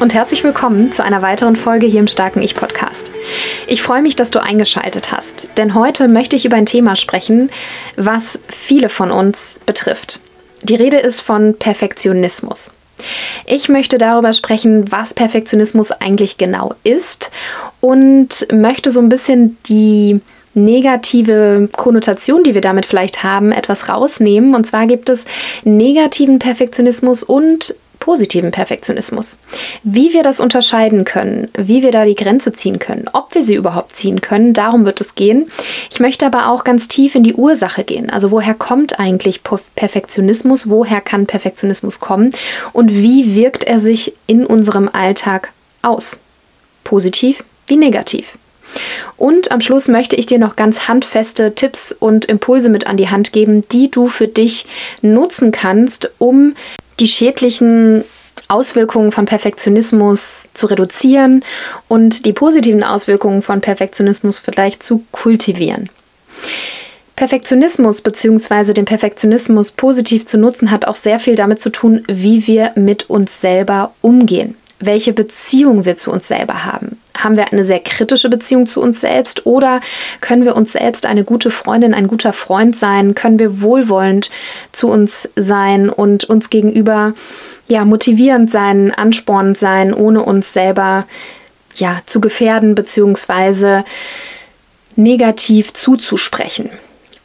Und herzlich willkommen zu einer weiteren Folge hier im Starken Ich Podcast. Ich freue mich, dass du eingeschaltet hast, denn heute möchte ich über ein Thema sprechen, was viele von uns betrifft. Die Rede ist von Perfektionismus. Ich möchte darüber sprechen, was Perfektionismus eigentlich genau ist und möchte so ein bisschen die negative Konnotation, die wir damit vielleicht haben, etwas rausnehmen. Und zwar gibt es negativen Perfektionismus und positiven Perfektionismus. Wie wir das unterscheiden können, wie wir da die Grenze ziehen können, ob wir sie überhaupt ziehen können, darum wird es gehen. Ich möchte aber auch ganz tief in die Ursache gehen. Also woher kommt eigentlich Perfektionismus? Woher kann Perfektionismus kommen? Und wie wirkt er sich in unserem Alltag aus? Positiv wie negativ. Und am Schluss möchte ich dir noch ganz handfeste Tipps und Impulse mit an die Hand geben, die du für dich nutzen kannst, um die schädlichen Auswirkungen von Perfektionismus zu reduzieren und die positiven Auswirkungen von Perfektionismus vielleicht zu kultivieren. Perfektionismus bzw. den Perfektionismus positiv zu nutzen hat auch sehr viel damit zu tun, wie wir mit uns selber umgehen welche Beziehung wir zu uns selber haben. Haben wir eine sehr kritische Beziehung zu uns selbst oder können wir uns selbst eine gute Freundin, ein guter Freund sein? Können wir wohlwollend zu uns sein und uns gegenüber ja motivierend sein, anspornend sein, ohne uns selber ja zu gefährden bzw. negativ zuzusprechen?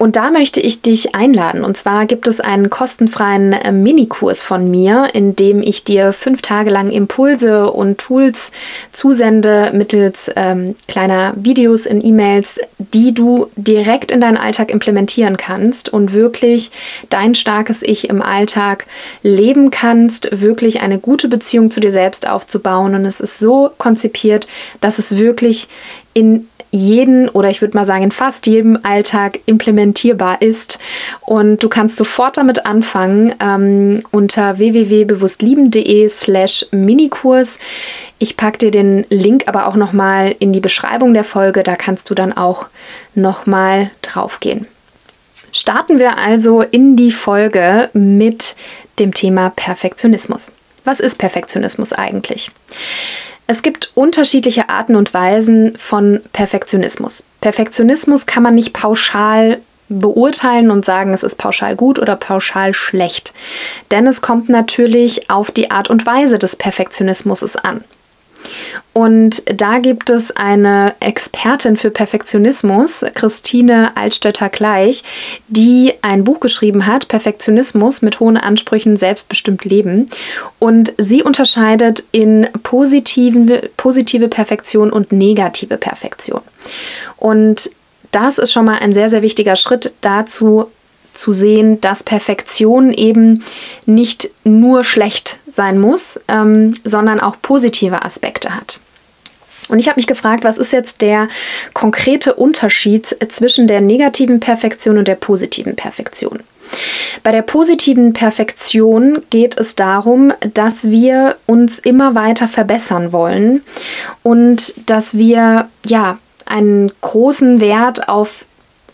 Und da möchte ich dich einladen. Und zwar gibt es einen kostenfreien äh, Minikurs von mir, in dem ich dir fünf Tage lang Impulse und Tools zusende mittels ähm, kleiner Videos in E-Mails, die du direkt in deinen Alltag implementieren kannst und wirklich dein starkes Ich im Alltag leben kannst, wirklich eine gute Beziehung zu dir selbst aufzubauen. Und es ist so konzipiert, dass es wirklich in jeden oder ich würde mal sagen in fast jedem Alltag implementierbar ist. Und du kannst sofort damit anfangen ähm, unter www.bewusstlieben.de slash Minikurs. Ich packe dir den Link aber auch nochmal in die Beschreibung der Folge, da kannst du dann auch nochmal drauf gehen. Starten wir also in die Folge mit dem Thema Perfektionismus. Was ist Perfektionismus eigentlich? Es gibt unterschiedliche Arten und Weisen von Perfektionismus. Perfektionismus kann man nicht pauschal beurteilen und sagen, es ist pauschal gut oder pauschal schlecht. Denn es kommt natürlich auf die Art und Weise des Perfektionismus an. Und da gibt es eine Expertin für Perfektionismus, Christine Altstötter-Gleich, die ein Buch geschrieben hat, Perfektionismus mit hohen Ansprüchen, selbstbestimmt leben. Und sie unterscheidet in positive, positive Perfektion und negative Perfektion. Und das ist schon mal ein sehr, sehr wichtiger Schritt dazu, zu sehen, dass Perfektion eben nicht nur schlecht sein muss, ähm, sondern auch positive Aspekte hat. Und ich habe mich gefragt, was ist jetzt der konkrete Unterschied zwischen der negativen Perfektion und der positiven Perfektion? Bei der positiven Perfektion geht es darum, dass wir uns immer weiter verbessern wollen und dass wir ja einen großen Wert auf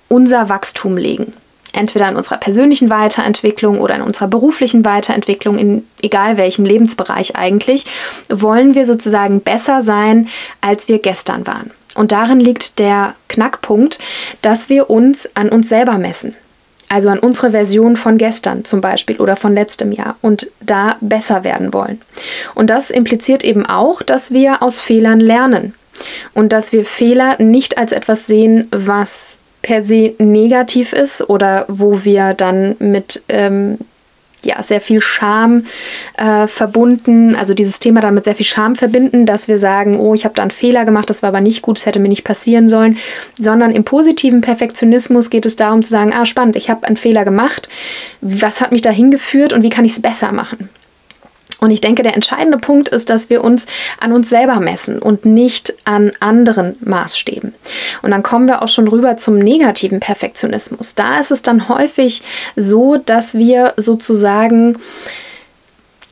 unser Wachstum legen entweder in unserer persönlichen Weiterentwicklung oder in unserer beruflichen Weiterentwicklung, in egal welchem Lebensbereich eigentlich, wollen wir sozusagen besser sein, als wir gestern waren. Und darin liegt der Knackpunkt, dass wir uns an uns selber messen. Also an unsere Version von gestern zum Beispiel oder von letztem Jahr und da besser werden wollen. Und das impliziert eben auch, dass wir aus Fehlern lernen und dass wir Fehler nicht als etwas sehen, was per se negativ ist oder wo wir dann mit ähm, ja, sehr viel Scham äh, verbunden, also dieses Thema dann mit sehr viel Scham verbinden, dass wir sagen, oh, ich habe da einen Fehler gemacht, das war aber nicht gut, das hätte mir nicht passieren sollen, sondern im positiven Perfektionismus geht es darum zu sagen, ah, spannend, ich habe einen Fehler gemacht, was hat mich da hingeführt und wie kann ich es besser machen? Und ich denke, der entscheidende Punkt ist, dass wir uns an uns selber messen und nicht an anderen Maßstäben. Und dann kommen wir auch schon rüber zum negativen Perfektionismus. Da ist es dann häufig so, dass wir sozusagen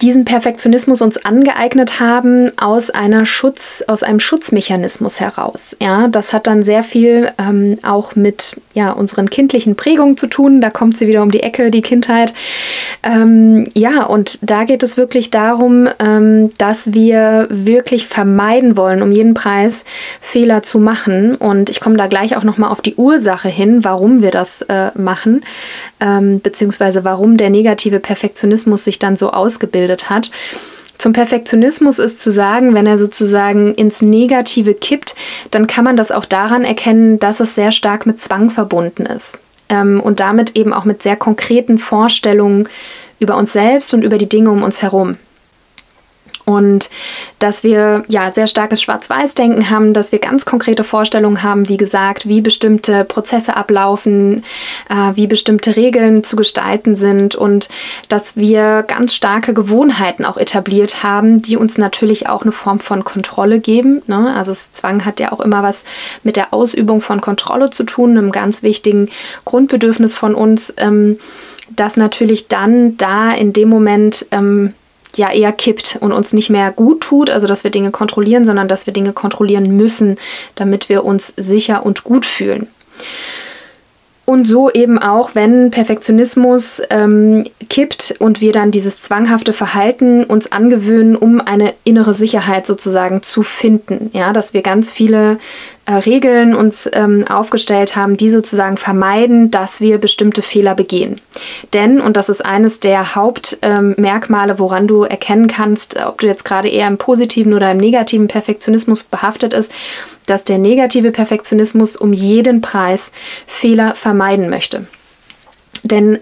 diesen Perfektionismus uns angeeignet haben aus einer Schutz, aus einem Schutzmechanismus heraus. Ja, das hat dann sehr viel ähm, auch mit ja, unseren kindlichen Prägungen zu tun. Da kommt sie wieder um die Ecke, die Kindheit. Ähm, ja, und da geht es wirklich darum, ähm, dass wir wirklich vermeiden wollen, um jeden Preis Fehler zu machen. Und ich komme da gleich auch nochmal auf die Ursache hin, warum wir das äh, machen, ähm, beziehungsweise warum der negative Perfektionismus sich dann so ausgebildet hat. Zum Perfektionismus ist zu sagen, wenn er sozusagen ins Negative kippt, dann kann man das auch daran erkennen, dass es sehr stark mit Zwang verbunden ist ähm, und damit eben auch mit sehr konkreten Vorstellungen über uns selbst und über die Dinge um uns herum und dass wir ja sehr starkes Schwarz-Weiß-Denken haben, dass wir ganz konkrete Vorstellungen haben, wie gesagt, wie bestimmte Prozesse ablaufen, äh, wie bestimmte Regeln zu gestalten sind und dass wir ganz starke Gewohnheiten auch etabliert haben, die uns natürlich auch eine Form von Kontrolle geben. Ne? Also Zwang hat ja auch immer was mit der Ausübung von Kontrolle zu tun, einem ganz wichtigen Grundbedürfnis von uns, ähm, das natürlich dann da in dem Moment ähm, ja eher kippt und uns nicht mehr gut tut, also dass wir Dinge kontrollieren, sondern dass wir Dinge kontrollieren müssen, damit wir uns sicher und gut fühlen. Und so eben auch, wenn Perfektionismus ähm, kippt und wir dann dieses zwanghafte Verhalten uns angewöhnen, um eine innere Sicherheit sozusagen zu finden. Ja, dass wir ganz viele äh, Regeln uns ähm, aufgestellt haben, die sozusagen vermeiden, dass wir bestimmte Fehler begehen. Denn, und das ist eines der Hauptmerkmale, ähm, woran du erkennen kannst, ob du jetzt gerade eher im positiven oder im negativen Perfektionismus behaftet ist, dass der negative Perfektionismus um jeden Preis Fehler vermeiden möchte. Denn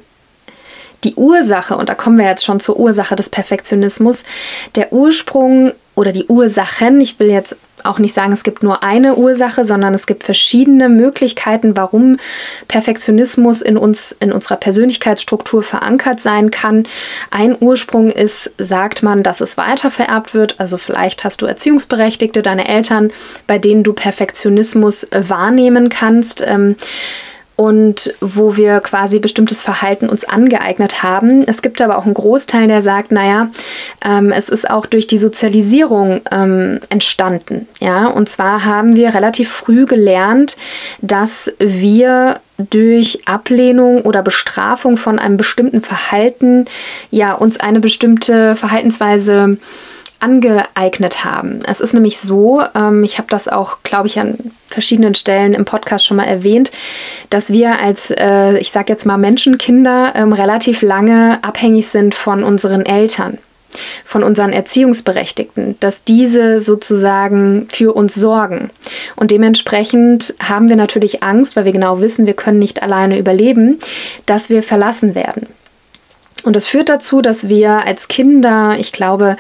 die Ursache, und da kommen wir jetzt schon zur Ursache des Perfektionismus, der Ursprung oder die Ursachen, ich will jetzt auch nicht sagen, es gibt nur eine Ursache, sondern es gibt verschiedene Möglichkeiten, warum Perfektionismus in uns, in unserer Persönlichkeitsstruktur verankert sein kann. Ein Ursprung ist, sagt man, dass es weitervererbt wird. Also vielleicht hast du Erziehungsberechtigte, deine Eltern, bei denen du Perfektionismus wahrnehmen kannst. Ähm, und wo wir quasi bestimmtes Verhalten uns angeeignet haben. Es gibt aber auch einen Großteil, der sagt, naja, ähm, es ist auch durch die Sozialisierung ähm, entstanden. Ja, und zwar haben wir relativ früh gelernt, dass wir durch Ablehnung oder Bestrafung von einem bestimmten Verhalten ja uns eine bestimmte Verhaltensweise angeeignet haben. Es ist nämlich so, ähm, ich habe das auch, glaube ich, an verschiedenen Stellen im Podcast schon mal erwähnt, dass wir als, äh, ich sage jetzt mal Menschenkinder, ähm, relativ lange abhängig sind von unseren Eltern von unseren Erziehungsberechtigten, dass diese sozusagen für uns sorgen. Und dementsprechend haben wir natürlich Angst, weil wir genau wissen, wir können nicht alleine überleben, dass wir verlassen werden. Und das führt dazu, dass wir als Kinder, ich glaube,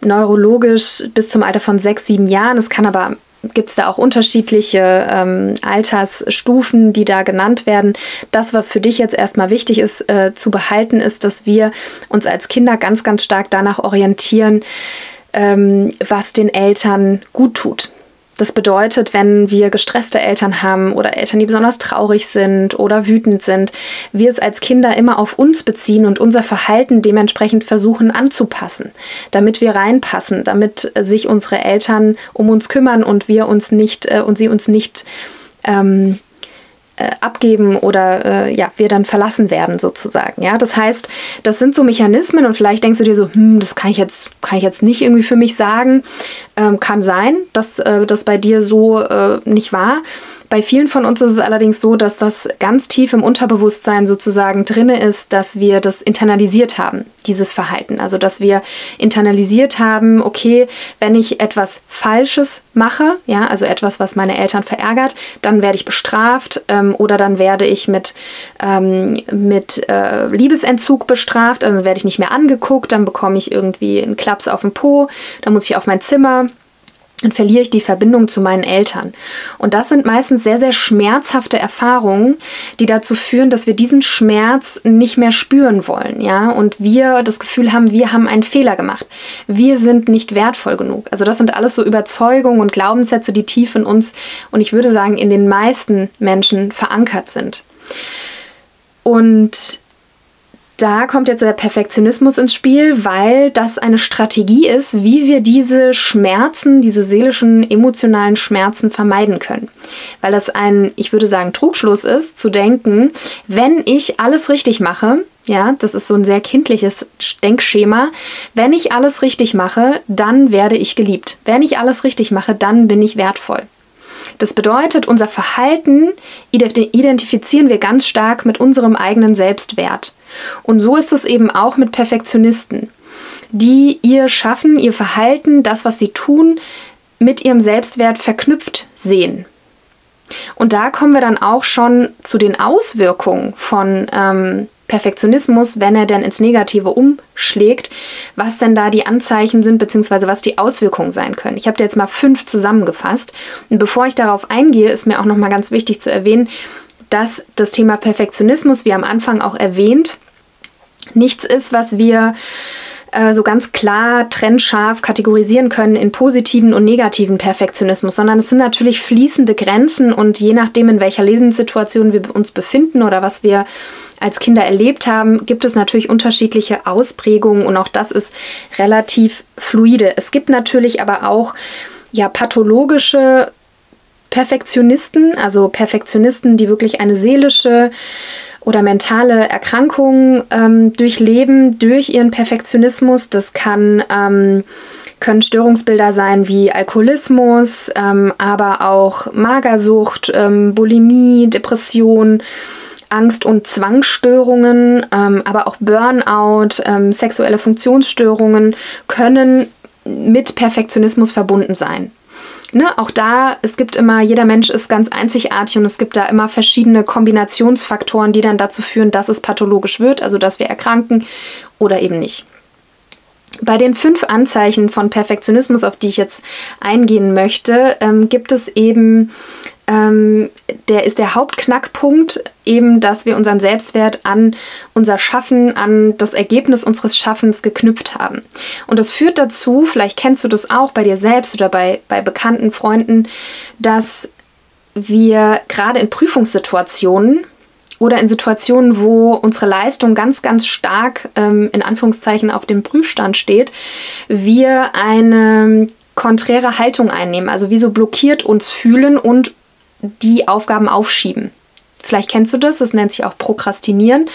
neurologisch bis zum Alter von sechs, sieben Jahren. Es kann aber gibt es da auch unterschiedliche ähm, Altersstufen, die da genannt werden. Das, was für dich jetzt erstmal wichtig ist äh, zu behalten, ist, dass wir uns als Kinder ganz, ganz stark danach orientieren, ähm, was den Eltern gut tut. Das bedeutet, wenn wir gestresste Eltern haben oder Eltern, die besonders traurig sind oder wütend sind, wir es als Kinder immer auf uns beziehen und unser Verhalten dementsprechend versuchen anzupassen, damit wir reinpassen, damit sich unsere Eltern um uns kümmern und wir uns nicht äh, und sie uns nicht ähm, äh, abgeben oder äh, ja, wir dann verlassen werden sozusagen. Ja, das heißt, das sind so Mechanismen und vielleicht denkst du dir so, hm, das kann ich jetzt, kann ich jetzt nicht irgendwie für mich sagen. Ähm, kann sein, dass äh, das bei dir so äh, nicht war. Bei vielen von uns ist es allerdings so, dass das ganz tief im Unterbewusstsein sozusagen drinne ist, dass wir das internalisiert haben, dieses Verhalten. Also dass wir internalisiert haben, okay, wenn ich etwas Falsches mache, ja, also etwas, was meine Eltern verärgert, dann werde ich bestraft ähm, oder dann werde ich mit, ähm, mit äh, Liebesentzug bestraft, also dann werde ich nicht mehr angeguckt, dann bekomme ich irgendwie einen Klaps auf den Po, dann muss ich auf mein Zimmer dann verliere ich die Verbindung zu meinen Eltern. Und das sind meistens sehr, sehr schmerzhafte Erfahrungen, die dazu führen, dass wir diesen Schmerz nicht mehr spüren wollen, ja, und wir das Gefühl haben, wir haben einen Fehler gemacht. Wir sind nicht wertvoll genug. Also das sind alles so Überzeugungen und Glaubenssätze, die tief in uns und ich würde sagen, in den meisten Menschen verankert sind. Und da kommt jetzt der Perfektionismus ins Spiel, weil das eine Strategie ist, wie wir diese Schmerzen, diese seelischen, emotionalen Schmerzen vermeiden können. Weil das ein, ich würde sagen, Trugschluss ist, zu denken, wenn ich alles richtig mache, ja, das ist so ein sehr kindliches Denkschema. Wenn ich alles richtig mache, dann werde ich geliebt. Wenn ich alles richtig mache, dann bin ich wertvoll. Das bedeutet, unser Verhalten identifizieren wir ganz stark mit unserem eigenen Selbstwert. Und so ist es eben auch mit Perfektionisten, die ihr Schaffen, ihr Verhalten, das, was sie tun, mit ihrem Selbstwert verknüpft sehen. Und da kommen wir dann auch schon zu den Auswirkungen von ähm, Perfektionismus, wenn er denn ins Negative umschlägt, was denn da die Anzeichen sind, beziehungsweise was die Auswirkungen sein können. Ich habe dir jetzt mal fünf zusammengefasst. Und bevor ich darauf eingehe, ist mir auch nochmal ganz wichtig zu erwähnen, dass das Thema Perfektionismus, wie am Anfang auch erwähnt, nichts ist, was wir äh, so ganz klar trennscharf kategorisieren können in positiven und negativen Perfektionismus, sondern es sind natürlich fließende Grenzen und je nachdem, in welcher Lebenssituation wir uns befinden oder was wir als Kinder erlebt haben, gibt es natürlich unterschiedliche Ausprägungen und auch das ist relativ fluide. Es gibt natürlich aber auch ja pathologische Perfektionisten, also Perfektionisten, die wirklich eine seelische oder mentale Erkrankung ähm, durchleben durch ihren Perfektionismus. Das kann, ähm, können Störungsbilder sein wie Alkoholismus, ähm, aber auch Magersucht, ähm, Bulimie, Depression. Angst- und Zwangsstörungen, ähm, aber auch Burnout, ähm, sexuelle Funktionsstörungen können mit Perfektionismus verbunden sein ne, auch da, es gibt immer, jeder Mensch ist ganz einzigartig und es gibt da immer verschiedene Kombinationsfaktoren, die dann dazu führen, dass es pathologisch wird, also dass wir erkranken oder eben nicht. Bei den fünf Anzeichen von Perfektionismus, auf die ich jetzt eingehen möchte, ähm, gibt es eben ähm, der ist der Hauptknackpunkt eben, dass wir unseren Selbstwert an unser Schaffen, an das Ergebnis unseres Schaffens geknüpft haben. Und das führt dazu, vielleicht kennst du das auch bei dir selbst oder bei, bei bekannten Freunden, dass wir gerade in Prüfungssituationen oder in Situationen, wo unsere Leistung ganz, ganz stark ähm, in Anführungszeichen auf dem Prüfstand steht, wir eine konträre Haltung einnehmen, also wie so blockiert uns fühlen und die Aufgaben aufschieben. Vielleicht kennst du das, das nennt sich auch Prokrastinieren,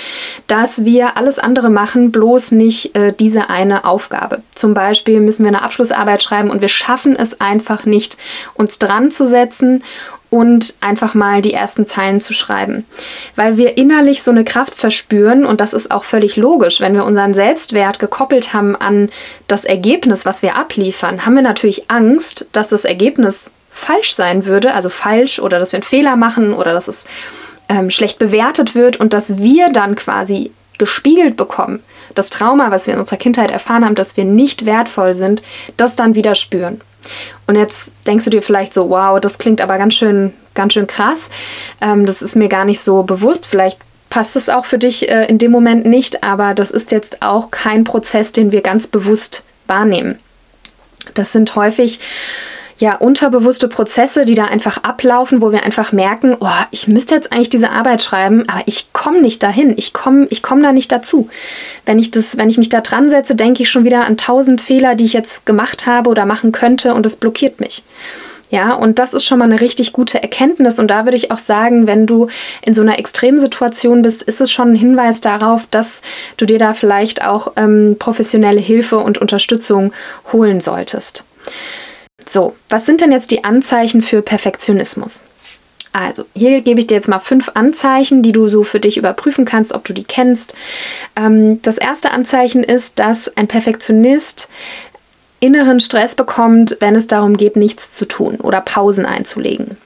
dass wir alles andere machen, bloß nicht äh, diese eine Aufgabe. Zum Beispiel müssen wir eine Abschlussarbeit schreiben und wir schaffen es einfach nicht, uns dran zu setzen und einfach mal die ersten Zeilen zu schreiben. Weil wir innerlich so eine Kraft verspüren und das ist auch völlig logisch, wenn wir unseren Selbstwert gekoppelt haben an das Ergebnis, was wir abliefern, haben wir natürlich Angst, dass das Ergebnis falsch sein würde, also falsch oder dass wir einen Fehler machen oder dass es ähm, schlecht bewertet wird und dass wir dann quasi gespiegelt bekommen, das Trauma, was wir in unserer Kindheit erfahren haben, dass wir nicht wertvoll sind, das dann wieder spüren. Und jetzt denkst du dir vielleicht so, wow, das klingt aber ganz schön, ganz schön krass. Ähm, das ist mir gar nicht so bewusst. Vielleicht passt es auch für dich äh, in dem Moment nicht, aber das ist jetzt auch kein Prozess, den wir ganz bewusst wahrnehmen. Das sind häufig ja, unterbewusste Prozesse, die da einfach ablaufen, wo wir einfach merken, oh, ich müsste jetzt eigentlich diese Arbeit schreiben, aber ich komme nicht dahin, ich komme ich komm da nicht dazu. Wenn ich, das, wenn ich mich da dran setze, denke ich schon wieder an tausend Fehler, die ich jetzt gemacht habe oder machen könnte und das blockiert mich. Ja, und das ist schon mal eine richtig gute Erkenntnis. Und da würde ich auch sagen, wenn du in so einer Extremsituation bist, ist es schon ein Hinweis darauf, dass du dir da vielleicht auch ähm, professionelle Hilfe und Unterstützung holen solltest. So, was sind denn jetzt die Anzeichen für Perfektionismus? Also, hier gebe ich dir jetzt mal fünf Anzeichen, die du so für dich überprüfen kannst, ob du die kennst. Ähm, das erste Anzeichen ist, dass ein Perfektionist inneren Stress bekommt, wenn es darum geht, nichts zu tun oder Pausen einzulegen.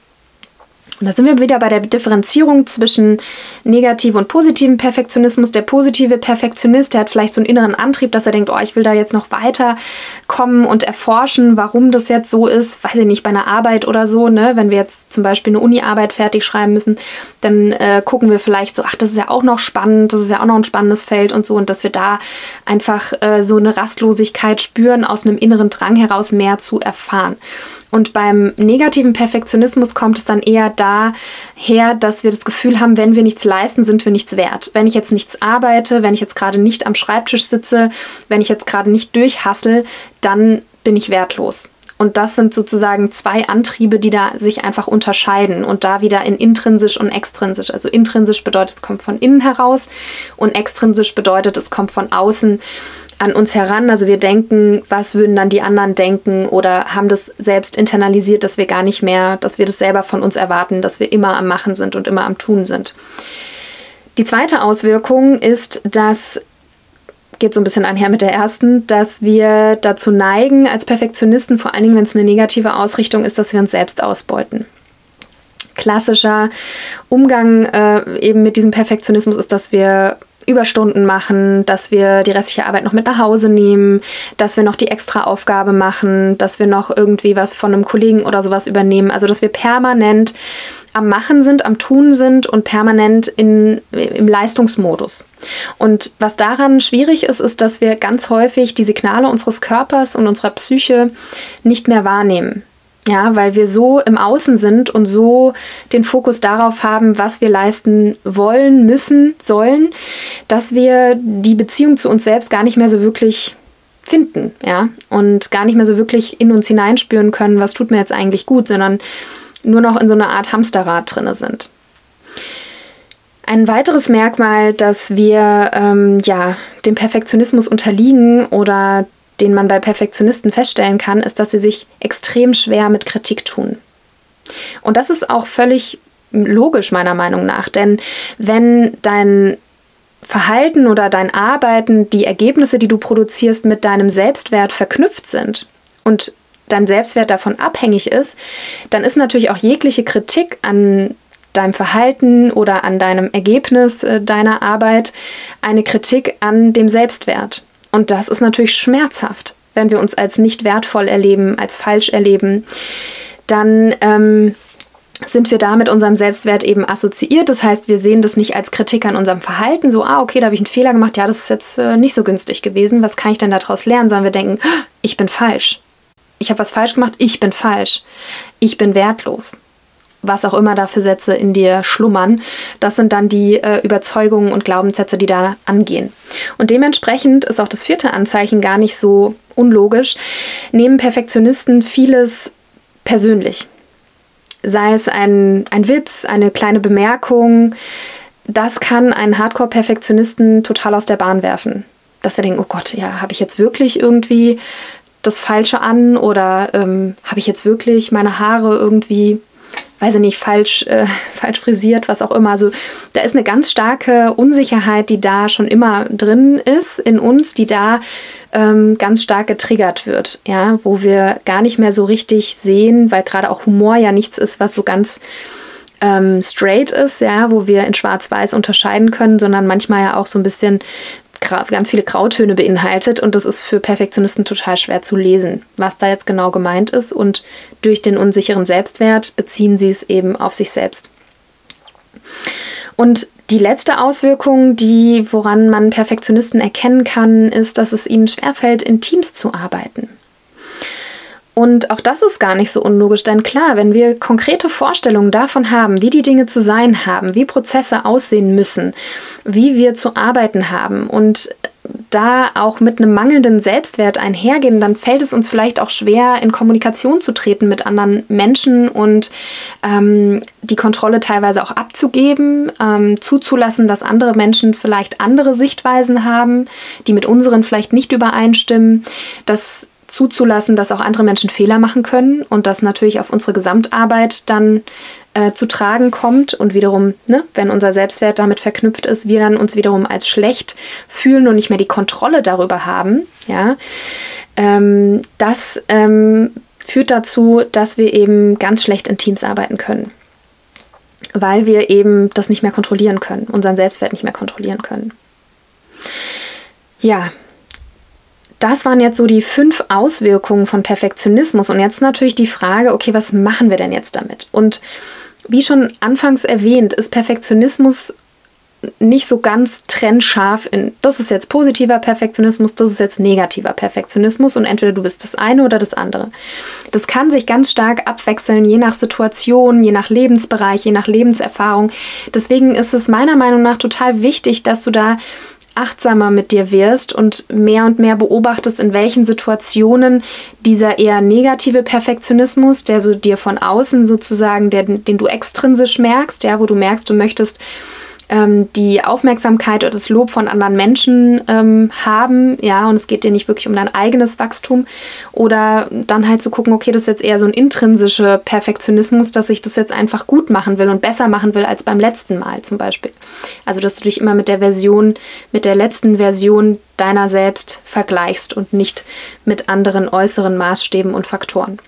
Und da sind wir wieder bei der Differenzierung zwischen negativen und positiven Perfektionismus. Der positive Perfektionist, der hat vielleicht so einen inneren Antrieb, dass er denkt, oh, ich will da jetzt noch weiterkommen und erforschen, warum das jetzt so ist. Weiß ich nicht, bei einer Arbeit oder so, ne? Wenn wir jetzt zum Beispiel eine Uni-Arbeit fertig schreiben müssen, dann äh, gucken wir vielleicht so, ach, das ist ja auch noch spannend, das ist ja auch noch ein spannendes Feld und so. Und dass wir da einfach äh, so eine Rastlosigkeit spüren, aus einem inneren Drang heraus mehr zu erfahren. Und beim negativen Perfektionismus kommt es dann eher daher, dass wir das Gefühl haben, wenn wir nichts leisten, sind wir nichts wert. Wenn ich jetzt nichts arbeite, wenn ich jetzt gerade nicht am Schreibtisch sitze, wenn ich jetzt gerade nicht durchhassel, dann bin ich wertlos. Und das sind sozusagen zwei Antriebe, die da sich einfach unterscheiden und da wieder in intrinsisch und extrinsisch. Also intrinsisch bedeutet, es kommt von innen heraus und extrinsisch bedeutet, es kommt von außen an uns heran. Also wir denken, was würden dann die anderen denken oder haben das selbst internalisiert, dass wir gar nicht mehr, dass wir das selber von uns erwarten, dass wir immer am Machen sind und immer am Tun sind. Die zweite Auswirkung ist, dass geht so ein bisschen einher mit der ersten, dass wir dazu neigen, als Perfektionisten, vor allen Dingen, wenn es eine negative Ausrichtung ist, dass wir uns selbst ausbeuten klassischer Umgang äh, eben mit diesem Perfektionismus ist, dass wir Überstunden machen, dass wir die restliche Arbeit noch mit nach Hause nehmen, dass wir noch die extra Aufgabe machen, dass wir noch irgendwie was von einem Kollegen oder sowas übernehmen. Also dass wir permanent am Machen sind, am Tun sind und permanent in, im Leistungsmodus. Und was daran schwierig ist, ist, dass wir ganz häufig die Signale unseres Körpers und unserer Psyche nicht mehr wahrnehmen. Ja, weil wir so im Außen sind und so den Fokus darauf haben, was wir leisten wollen, müssen, sollen, dass wir die Beziehung zu uns selbst gar nicht mehr so wirklich finden, ja, und gar nicht mehr so wirklich in uns hineinspüren können, was tut mir jetzt eigentlich gut, sondern nur noch in so einer Art Hamsterrad drinne sind. Ein weiteres Merkmal, dass wir ähm, ja, dem Perfektionismus unterliegen oder den man bei Perfektionisten feststellen kann, ist, dass sie sich extrem schwer mit Kritik tun. Und das ist auch völlig logisch meiner Meinung nach, denn wenn dein Verhalten oder dein Arbeiten, die Ergebnisse, die du produzierst, mit deinem Selbstwert verknüpft sind und dein Selbstwert davon abhängig ist, dann ist natürlich auch jegliche Kritik an deinem Verhalten oder an deinem Ergebnis äh, deiner Arbeit eine Kritik an dem Selbstwert. Und das ist natürlich schmerzhaft, wenn wir uns als nicht wertvoll erleben, als falsch erleben. Dann ähm, sind wir da mit unserem Selbstwert eben assoziiert. Das heißt, wir sehen das nicht als Kritik an unserem Verhalten, so, ah, okay, da habe ich einen Fehler gemacht, ja, das ist jetzt äh, nicht so günstig gewesen, was kann ich denn daraus lernen, sondern wir denken, ich bin falsch. Ich habe was falsch gemacht, ich bin falsch. Ich bin wertlos was auch immer da für Sätze in dir schlummern. Das sind dann die äh, Überzeugungen und Glaubenssätze, die da angehen. Und dementsprechend ist auch das vierte Anzeichen gar nicht so unlogisch. Nehmen Perfektionisten vieles persönlich. Sei es ein, ein Witz, eine kleine Bemerkung, das kann einen Hardcore-Perfektionisten total aus der Bahn werfen. Dass wir denken, oh Gott, ja, habe ich jetzt wirklich irgendwie das Falsche an oder ähm, habe ich jetzt wirklich meine Haare irgendwie weiß ich nicht, falsch, äh, falsch frisiert, was auch immer. Also da ist eine ganz starke Unsicherheit, die da schon immer drin ist in uns, die da ähm, ganz stark getriggert wird, ja, wo wir gar nicht mehr so richtig sehen, weil gerade auch Humor ja nichts ist, was so ganz ähm, straight ist, ja, wo wir in Schwarz-Weiß unterscheiden können, sondern manchmal ja auch so ein bisschen ganz viele Grautöne beinhaltet und das ist für Perfektionisten total schwer zu lesen, was da jetzt genau gemeint ist und durch den unsicheren Selbstwert beziehen sie es eben auf sich selbst. Und die letzte Auswirkung, die woran man Perfektionisten erkennen kann, ist, dass es ihnen schwerfällt, in Teams zu arbeiten. Und auch das ist gar nicht so unlogisch, denn klar, wenn wir konkrete Vorstellungen davon haben, wie die Dinge zu sein haben, wie Prozesse aussehen müssen, wie wir zu arbeiten haben und da auch mit einem mangelnden Selbstwert einhergehen, dann fällt es uns vielleicht auch schwer, in Kommunikation zu treten mit anderen Menschen und ähm, die Kontrolle teilweise auch abzugeben, ähm, zuzulassen, dass andere Menschen vielleicht andere Sichtweisen haben, die mit unseren vielleicht nicht übereinstimmen. Das zuzulassen, dass auch andere Menschen Fehler machen können und das natürlich auf unsere Gesamtarbeit dann äh, zu tragen kommt und wiederum, ne, wenn unser Selbstwert damit verknüpft ist, wir dann uns wiederum als schlecht fühlen und nicht mehr die Kontrolle darüber haben, ja, ähm, das ähm, führt dazu, dass wir eben ganz schlecht in Teams arbeiten können. weil wir eben das nicht mehr kontrollieren können, unseren Selbstwert nicht mehr kontrollieren können. Ja, das waren jetzt so die fünf Auswirkungen von Perfektionismus. Und jetzt natürlich die Frage, okay, was machen wir denn jetzt damit? Und wie schon anfangs erwähnt, ist Perfektionismus nicht so ganz trennscharf in, das ist jetzt positiver Perfektionismus, das ist jetzt negativer Perfektionismus und entweder du bist das eine oder das andere. Das kann sich ganz stark abwechseln, je nach Situation, je nach Lebensbereich, je nach Lebenserfahrung. Deswegen ist es meiner Meinung nach total wichtig, dass du da achtsamer mit dir wirst und mehr und mehr beobachtest, in welchen Situationen dieser eher negative Perfektionismus, der so dir von außen sozusagen, der, den du extrinsisch merkst, ja, wo du merkst, du möchtest ähm, die Aufmerksamkeit oder das Lob von anderen Menschen ähm, haben, ja, und es geht dir nicht wirklich um dein eigenes Wachstum. Oder dann halt zu gucken, okay, das ist jetzt eher so ein intrinsischer Perfektionismus, dass ich das jetzt einfach gut machen will und besser machen will als beim letzten Mal zum Beispiel. Also, dass du dich immer mit der Version, mit der letzten Version deiner selbst vergleichst und nicht mit anderen äußeren Maßstäben und Faktoren.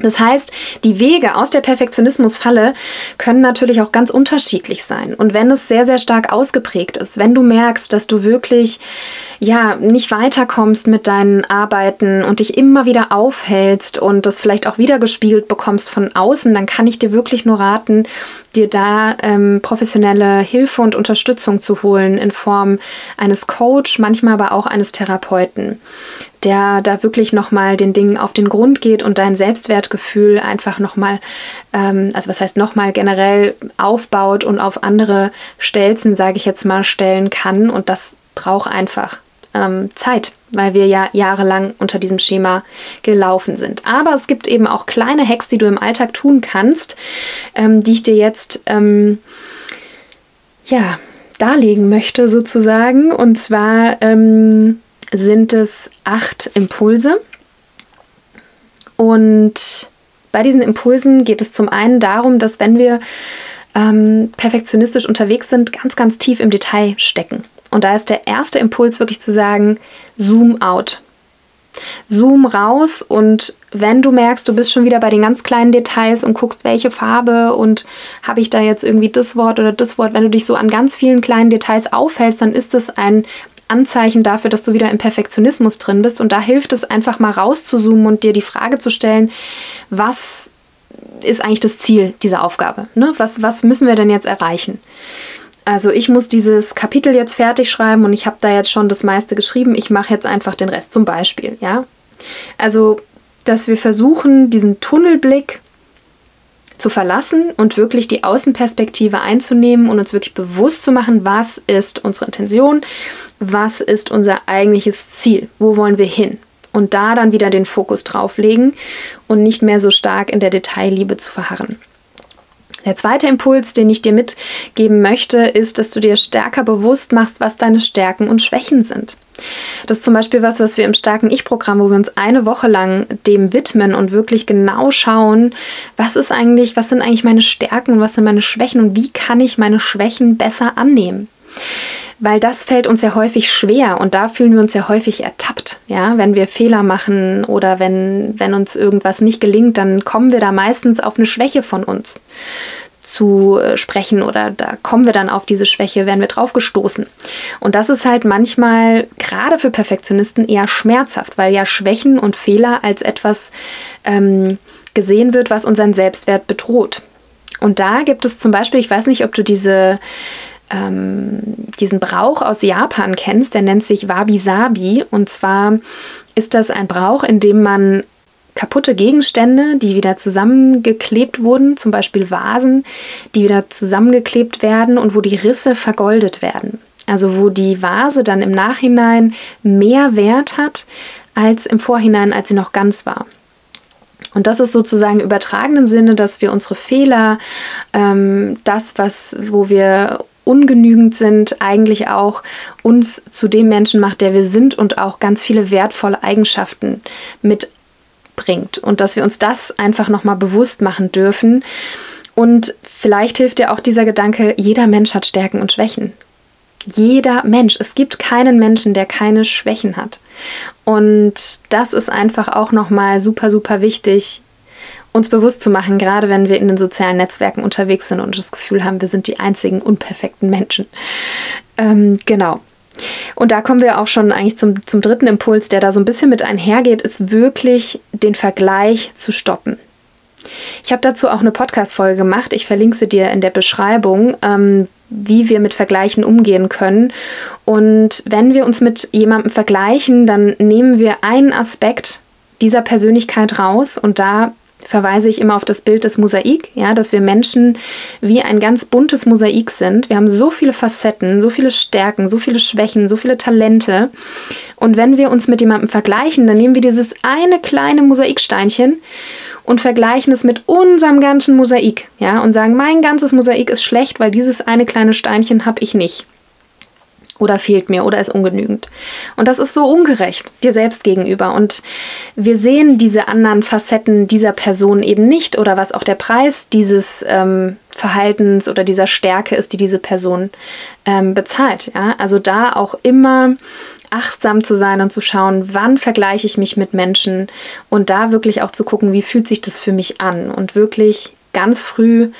Das heißt, die Wege aus der Perfektionismusfalle können natürlich auch ganz unterschiedlich sein. Und wenn es sehr, sehr stark ausgeprägt ist, wenn du merkst, dass du wirklich ja, nicht weiterkommst mit deinen Arbeiten und dich immer wieder aufhältst und das vielleicht auch wieder gespiegelt bekommst von außen, dann kann ich dir wirklich nur raten, dir da ähm, professionelle Hilfe und Unterstützung zu holen in Form eines Coach, manchmal aber auch eines Therapeuten der da wirklich nochmal den Dingen auf den Grund geht und dein Selbstwertgefühl einfach nochmal, ähm, also was heißt nochmal generell aufbaut und auf andere Stelzen, sage ich jetzt mal, stellen kann. Und das braucht einfach ähm, Zeit, weil wir ja jahrelang unter diesem Schema gelaufen sind. Aber es gibt eben auch kleine Hacks, die du im Alltag tun kannst, ähm, die ich dir jetzt ähm, ja darlegen möchte sozusagen. Und zwar ähm, sind es acht Impulse und bei diesen Impulsen geht es zum einen darum, dass wenn wir ähm, perfektionistisch unterwegs sind, ganz, ganz tief im Detail stecken. Und da ist der erste Impuls wirklich zu sagen, zoom out. Zoom raus und wenn du merkst, du bist schon wieder bei den ganz kleinen Details und guckst, welche Farbe und habe ich da jetzt irgendwie das Wort oder das Wort, wenn du dich so an ganz vielen kleinen Details aufhältst, dann ist das ein Anzeichen dafür, dass du wieder im Perfektionismus drin bist. Und da hilft es einfach mal rauszuzoomen und dir die Frage zu stellen, was ist eigentlich das Ziel dieser Aufgabe? Ne? Was, was müssen wir denn jetzt erreichen? Also ich muss dieses Kapitel jetzt fertig schreiben und ich habe da jetzt schon das meiste geschrieben. Ich mache jetzt einfach den Rest zum Beispiel, ja. Also, dass wir versuchen, diesen Tunnelblick zu verlassen und wirklich die Außenperspektive einzunehmen und uns wirklich bewusst zu machen, was ist unsere Intention, was ist unser eigentliches Ziel, wo wollen wir hin. Und da dann wieder den Fokus drauf legen und nicht mehr so stark in der Detailliebe zu verharren. Der zweite Impuls, den ich dir mitgeben möchte, ist, dass du dir stärker bewusst machst, was deine Stärken und Schwächen sind. Das ist zum Beispiel was, was wir im starken Ich-Programm, wo wir uns eine Woche lang dem widmen und wirklich genau schauen, was ist eigentlich, was sind eigentlich meine Stärken und was sind meine Schwächen und wie kann ich meine Schwächen besser annehmen weil das fällt uns ja häufig schwer und da fühlen wir uns ja häufig ertappt, ja, wenn wir Fehler machen oder wenn, wenn uns irgendwas nicht gelingt, dann kommen wir da meistens auf eine Schwäche von uns zu äh, sprechen oder da kommen wir dann auf diese Schwäche, werden wir drauf gestoßen. Und das ist halt manchmal gerade für Perfektionisten eher schmerzhaft, weil ja Schwächen und Fehler als etwas ähm, gesehen wird, was unseren Selbstwert bedroht. Und da gibt es zum Beispiel, ich weiß nicht, ob du diese ähm, diesen Brauch aus Japan kennst, der nennt sich Wabi-Sabi. Und zwar ist das ein Brauch, in dem man kaputte Gegenstände, die wieder zusammengeklebt wurden, zum Beispiel Vasen, die wieder zusammengeklebt werden und wo die Risse vergoldet werden. Also wo die Vase dann im Nachhinein mehr Wert hat als im Vorhinein, als sie noch ganz war. Und das ist sozusagen im übertragenen Sinne, dass wir unsere Fehler, ähm, das, was, wo wir ungenügend sind, eigentlich auch uns zu dem Menschen macht, der wir sind und auch ganz viele wertvolle Eigenschaften mitbringt. Und dass wir uns das einfach nochmal bewusst machen dürfen. Und vielleicht hilft dir auch dieser Gedanke, jeder Mensch hat Stärken und Schwächen. Jeder Mensch. Es gibt keinen Menschen, der keine Schwächen hat. Und das ist einfach auch nochmal super, super wichtig uns bewusst zu machen, gerade wenn wir in den sozialen Netzwerken unterwegs sind und das Gefühl haben, wir sind die einzigen unperfekten Menschen. Ähm, genau. Und da kommen wir auch schon eigentlich zum, zum dritten Impuls, der da so ein bisschen mit einhergeht, ist wirklich den Vergleich zu stoppen. Ich habe dazu auch eine Podcast-Folge gemacht. Ich verlinke sie dir in der Beschreibung, ähm, wie wir mit Vergleichen umgehen können. Und wenn wir uns mit jemandem vergleichen, dann nehmen wir einen Aspekt dieser Persönlichkeit raus und da verweise ich immer auf das Bild des Mosaik, ja, dass wir Menschen wie ein ganz buntes Mosaik sind. Wir haben so viele Facetten, so viele Stärken, so viele Schwächen, so viele Talente. Und wenn wir uns mit jemandem vergleichen, dann nehmen wir dieses eine kleine Mosaiksteinchen und vergleichen es mit unserem ganzen Mosaik, ja, und sagen, mein ganzes Mosaik ist schlecht, weil dieses eine kleine Steinchen habe ich nicht. Oder fehlt mir oder ist ungenügend. Und das ist so ungerecht dir selbst gegenüber. Und wir sehen diese anderen Facetten dieser Person eben nicht oder was auch der Preis dieses ähm, Verhaltens oder dieser Stärke ist, die diese Person ähm, bezahlt. Ja? Also da auch immer achtsam zu sein und zu schauen, wann vergleiche ich mich mit Menschen und da wirklich auch zu gucken, wie fühlt sich das für mich an und wirklich ganz früh,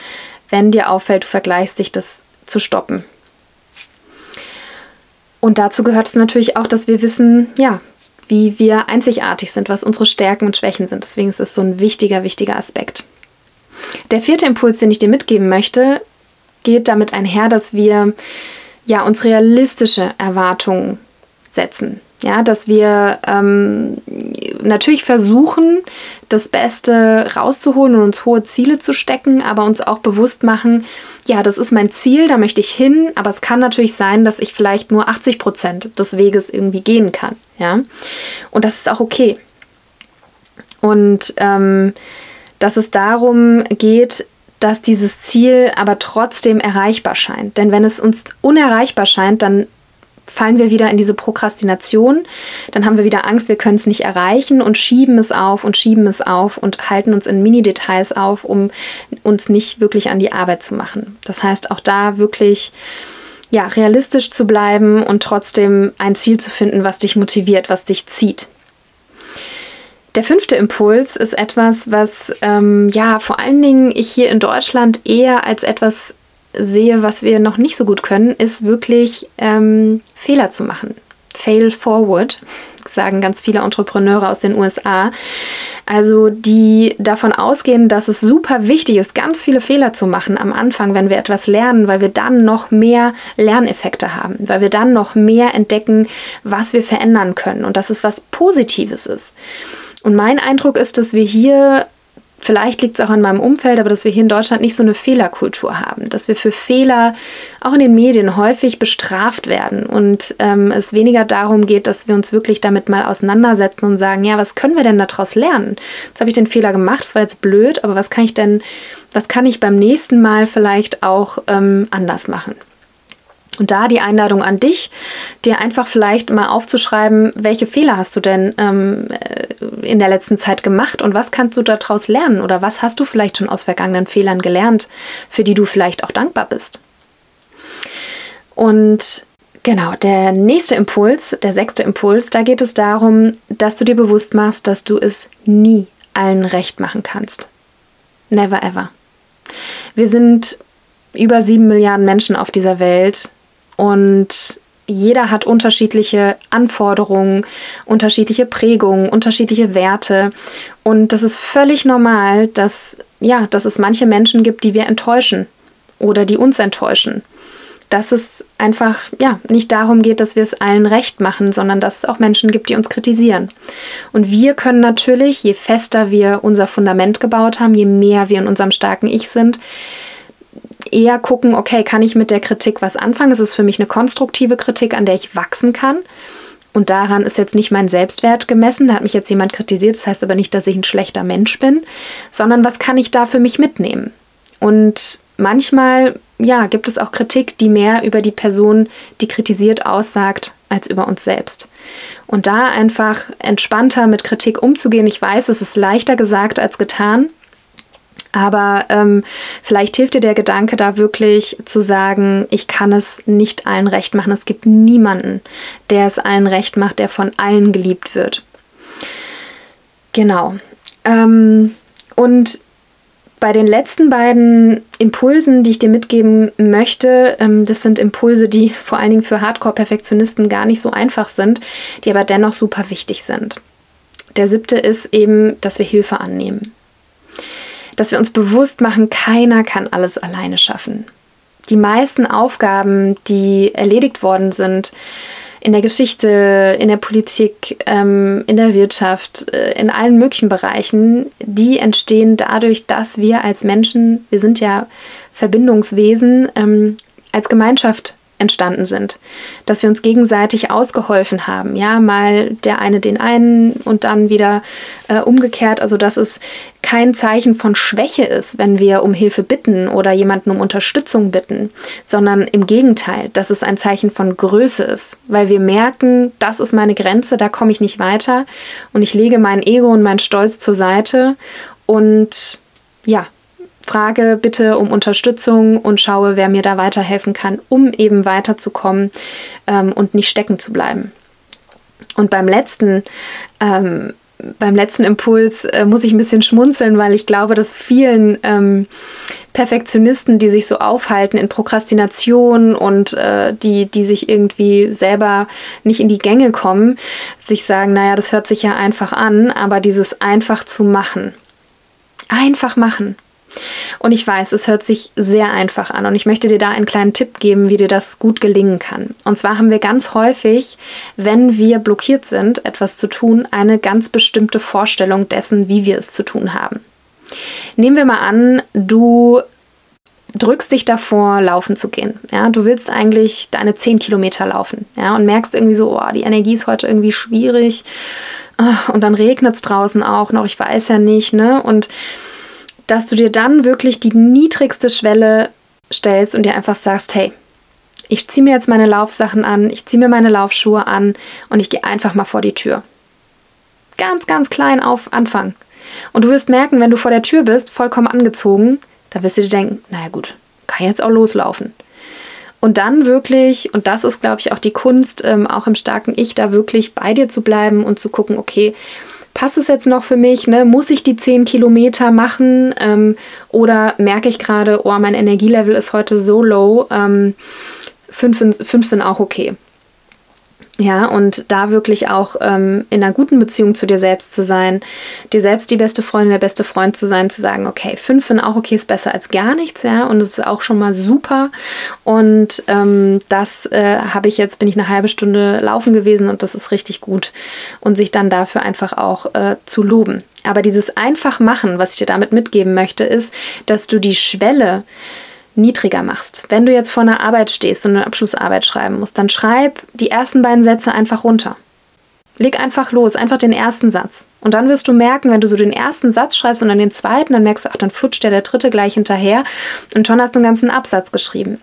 wenn dir auffällt, du vergleichst dich, das zu stoppen. Und dazu gehört es natürlich auch, dass wir wissen, ja, wie wir einzigartig sind, was unsere Stärken und Schwächen sind. Deswegen ist es so ein wichtiger, wichtiger Aspekt. Der vierte Impuls, den ich dir mitgeben möchte, geht damit einher, dass wir ja uns realistische Erwartungen setzen. Ja, dass wir ähm, natürlich versuchen, das Beste rauszuholen und uns hohe Ziele zu stecken, aber uns auch bewusst machen, ja, das ist mein Ziel, da möchte ich hin, aber es kann natürlich sein, dass ich vielleicht nur 80 Prozent des Weges irgendwie gehen kann. Ja, und das ist auch okay. Und ähm, dass es darum geht, dass dieses Ziel aber trotzdem erreichbar scheint. Denn wenn es uns unerreichbar scheint, dann fallen wir wieder in diese Prokrastination, dann haben wir wieder Angst, wir können es nicht erreichen und schieben es auf und schieben es auf und halten uns in Mini-Details auf, um uns nicht wirklich an die Arbeit zu machen. Das heißt, auch da wirklich ja, realistisch zu bleiben und trotzdem ein Ziel zu finden, was dich motiviert, was dich zieht. Der fünfte Impuls ist etwas, was ähm, ja vor allen Dingen ich hier in Deutschland eher als etwas sehe, was wir noch nicht so gut können, ist wirklich ähm, Fehler zu machen. Fail forward, sagen ganz viele Entrepreneure aus den USA. Also die davon ausgehen, dass es super wichtig ist, ganz viele Fehler zu machen am Anfang, wenn wir etwas lernen, weil wir dann noch mehr Lerneffekte haben, weil wir dann noch mehr entdecken, was wir verändern können und dass es was Positives ist. Und mein Eindruck ist, dass wir hier vielleicht liegt es auch an meinem Umfeld, aber dass wir hier in Deutschland nicht so eine Fehlerkultur haben, dass wir für Fehler auch in den Medien häufig bestraft werden und ähm, es weniger darum geht, dass wir uns wirklich damit mal auseinandersetzen und sagen, ja, was können wir denn daraus lernen? Jetzt habe ich den Fehler gemacht, das war jetzt blöd, aber was kann ich denn, was kann ich beim nächsten Mal vielleicht auch ähm, anders machen? Und da die Einladung an dich, dir einfach vielleicht mal aufzuschreiben, welche Fehler hast du denn ähm, äh, in der letzten Zeit gemacht und was kannst du daraus lernen oder was hast du vielleicht schon aus vergangenen Fehlern gelernt, für die du vielleicht auch dankbar bist. Und genau, der nächste Impuls, der sechste Impuls, da geht es darum, dass du dir bewusst machst, dass du es nie allen recht machen kannst. Never ever. Wir sind über sieben Milliarden Menschen auf dieser Welt und jeder hat unterschiedliche Anforderungen, unterschiedliche Prägungen, unterschiedliche Werte. Und das ist völlig normal, dass, ja, dass es manche Menschen gibt, die wir enttäuschen oder die uns enttäuschen. Dass es einfach ja, nicht darum geht, dass wir es allen recht machen, sondern dass es auch Menschen gibt, die uns kritisieren. Und wir können natürlich, je fester wir unser Fundament gebaut haben, je mehr wir in unserem starken Ich sind, eher gucken, okay, kann ich mit der Kritik was anfangen? Ist es für mich eine konstruktive Kritik, an der ich wachsen kann? Und daran ist jetzt nicht mein Selbstwert gemessen, da hat mich jetzt jemand kritisiert, das heißt aber nicht, dass ich ein schlechter Mensch bin, sondern was kann ich da für mich mitnehmen? Und manchmal, ja, gibt es auch Kritik, die mehr über die Person, die kritisiert, aussagt, als über uns selbst. Und da einfach entspannter mit Kritik umzugehen. Ich weiß, es ist leichter gesagt als getan, aber ähm, vielleicht hilft dir der Gedanke da wirklich zu sagen, ich kann es nicht allen recht machen. Es gibt niemanden, der es allen recht macht, der von allen geliebt wird. Genau. Ähm, Und bei den letzten beiden Impulsen, die ich dir mitgeben möchte, ähm, das sind Impulse, die vor allen Dingen für Hardcore-Perfektionisten gar nicht so einfach sind, die aber dennoch super wichtig sind. Der siebte ist eben, dass wir Hilfe annehmen. Dass wir uns bewusst machen, keiner kann alles alleine schaffen. Die meisten Aufgaben, die erledigt worden sind, in der Geschichte, in der Politik, ähm, in der Wirtschaft, äh, in allen möglichen Bereichen, die entstehen dadurch, dass wir als Menschen, wir sind ja Verbindungswesen, ähm, als Gemeinschaft entstanden sind, dass wir uns gegenseitig ausgeholfen haben. Ja, mal der eine den einen und dann wieder äh, umgekehrt. Also, dass es kein Zeichen von Schwäche ist, wenn wir um Hilfe bitten oder jemanden um Unterstützung bitten, sondern im Gegenteil, dass es ein Zeichen von Größe ist, weil wir merken, das ist meine Grenze, da komme ich nicht weiter und ich lege mein Ego und meinen Stolz zur Seite und ja, frage bitte um Unterstützung und schaue, wer mir da weiterhelfen kann, um eben weiterzukommen ähm, und nicht stecken zu bleiben. Und beim letzten, ähm, beim letzten Impuls äh, muss ich ein bisschen schmunzeln, weil ich glaube, dass vielen ähm, Perfektionisten, die sich so aufhalten in Prokrastination und äh, die, die sich irgendwie selber nicht in die Gänge kommen, sich sagen, naja, das hört sich ja einfach an, aber dieses einfach zu machen. Einfach machen. Und ich weiß, es hört sich sehr einfach an und ich möchte dir da einen kleinen Tipp geben, wie dir das gut gelingen kann. Und zwar haben wir ganz häufig, wenn wir blockiert sind, etwas zu tun, eine ganz bestimmte Vorstellung dessen, wie wir es zu tun haben. Nehmen wir mal an, du drückst dich davor, laufen zu gehen. Ja, du willst eigentlich deine 10 Kilometer laufen. Ja, und merkst irgendwie so, oh, die Energie ist heute irgendwie schwierig. Ah, und dann regnet es draußen auch noch, ich weiß ja nicht, ne? Und dass du dir dann wirklich die niedrigste Schwelle stellst und dir einfach sagst, hey, ich ziehe mir jetzt meine Laufsachen an, ich ziehe mir meine Laufschuhe an und ich gehe einfach mal vor die Tür. Ganz, ganz klein auf Anfang. Und du wirst merken, wenn du vor der Tür bist, vollkommen angezogen, da wirst du dir denken, naja gut, kann jetzt auch loslaufen. Und dann wirklich, und das ist, glaube ich, auch die Kunst, ähm, auch im starken Ich, da wirklich bei dir zu bleiben und zu gucken, okay, passt es jetzt noch für mich? Ne? Muss ich die 10 Kilometer machen? Ähm, oder merke ich gerade, oh, mein Energielevel ist heute so low, ähm, fünf, fünf sind auch okay. Ja, und da wirklich auch ähm, in einer guten Beziehung zu dir selbst zu sein, dir selbst die beste Freundin, der beste Freund zu sein, zu sagen, okay, fünf sind auch okay, ist besser als gar nichts, ja, und es ist auch schon mal super. Und ähm, das äh, habe ich jetzt, bin ich eine halbe Stunde laufen gewesen und das ist richtig gut. Und sich dann dafür einfach auch äh, zu loben. Aber dieses einfach machen, was ich dir damit mitgeben möchte, ist, dass du die Schwelle, niedriger machst. Wenn du jetzt vor einer Arbeit stehst und eine Abschlussarbeit schreiben musst, dann schreib die ersten beiden Sätze einfach runter. Leg einfach los, einfach den ersten Satz. Und dann wirst du merken, wenn du so den ersten Satz schreibst und dann den zweiten, dann merkst du, ach, dann flutscht ja der dritte gleich hinterher und schon hast du einen ganzen Absatz geschrieben.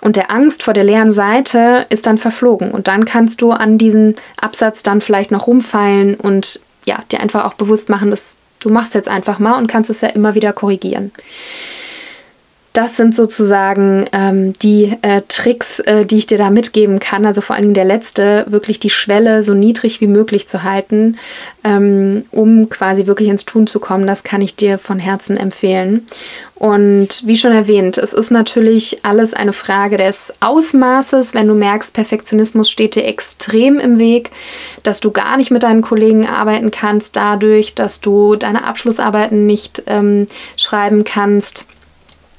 Und der Angst vor der leeren Seite ist dann verflogen. Und dann kannst du an diesen Absatz dann vielleicht noch rumfeilen und ja, dir einfach auch bewusst machen, dass du machst jetzt einfach mal und kannst es ja immer wieder korrigieren das sind sozusagen ähm, die äh, Tricks, äh, die ich dir da mitgeben kann. Also vor Dingen der letzte, wirklich die Schwelle so niedrig wie möglich zu halten, ähm, um quasi wirklich ins Tun zu kommen. Das kann ich dir von Herzen empfehlen. Und wie schon erwähnt, es ist natürlich alles eine Frage des Ausmaßes. Wenn du merkst, Perfektionismus steht dir extrem im Weg, dass du gar nicht mit deinen Kollegen arbeiten kannst, dadurch, dass du deine Abschlussarbeiten nicht ähm, schreiben kannst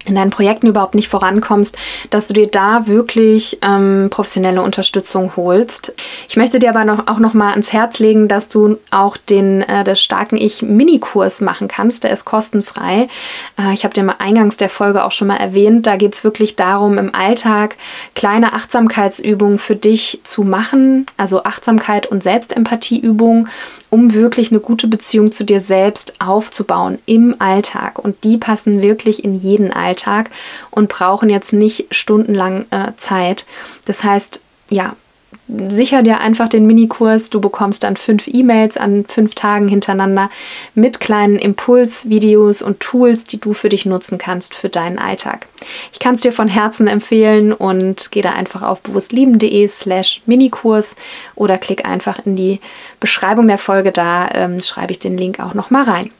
in deinen Projekten überhaupt nicht vorankommst, dass du dir da wirklich ähm, professionelle Unterstützung holst. Ich möchte dir aber noch, auch noch mal ans Herz legen, dass du auch den äh, des starken Ich Minikurs machen kannst. Der ist kostenfrei. Äh, ich habe dir mal eingangs der Folge auch schon mal erwähnt. Da geht es wirklich darum, im Alltag kleine Achtsamkeitsübungen für dich zu machen, also Achtsamkeit und Selbstempathieübungen um wirklich eine gute Beziehung zu dir selbst aufzubauen im Alltag. Und die passen wirklich in jeden Alltag und brauchen jetzt nicht stundenlang äh, Zeit. Das heißt, ja, sicher dir einfach den Minikurs. Du bekommst dann fünf E-Mails an fünf Tagen hintereinander mit kleinen Impulsvideos und Tools, die du für dich nutzen kannst für deinen Alltag. Ich kann es dir von Herzen empfehlen und geh da einfach auf bewusstlieben.de slash Minikurs oder klick einfach in die Beschreibung der Folge da, ähm, schreibe ich den Link auch nochmal rein.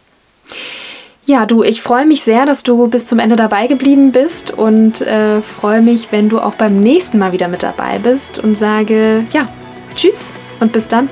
Ja, du, ich freue mich sehr, dass du bis zum Ende dabei geblieben bist und äh, freue mich, wenn du auch beim nächsten Mal wieder mit dabei bist und sage, ja, tschüss und bis dann.